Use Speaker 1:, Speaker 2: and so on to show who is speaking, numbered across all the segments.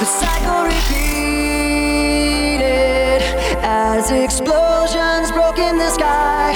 Speaker 1: The cycle repeated as explosions broke in the sky.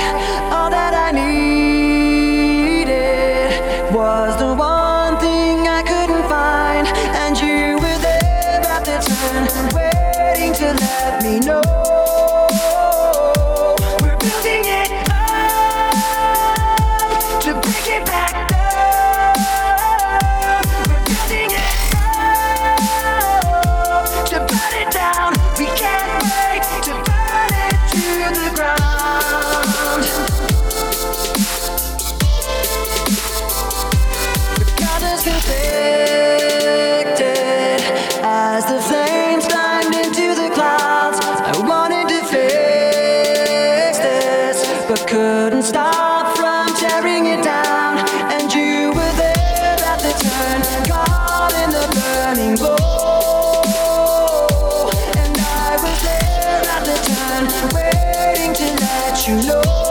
Speaker 1: couldn't stop from tearing it down, and you were there at the turn, caught in the burning glow. And I was there at the turn, waiting to let you know.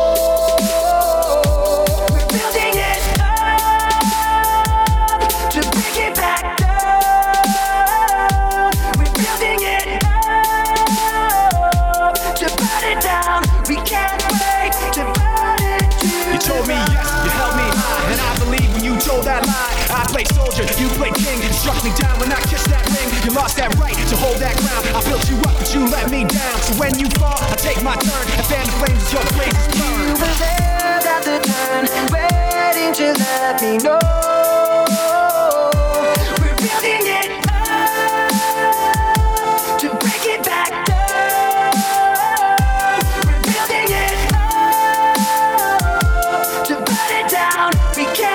Speaker 2: struck me down when I kissed that ring. You lost that right to hold that ground. I built you up, but you let me down. So when you fall, I take my turn and fan the flames as your blaze is. You
Speaker 1: were there at the turn. Waiting to let me know? We're building it up to break it back down. We're building it up to burn it down. We can't.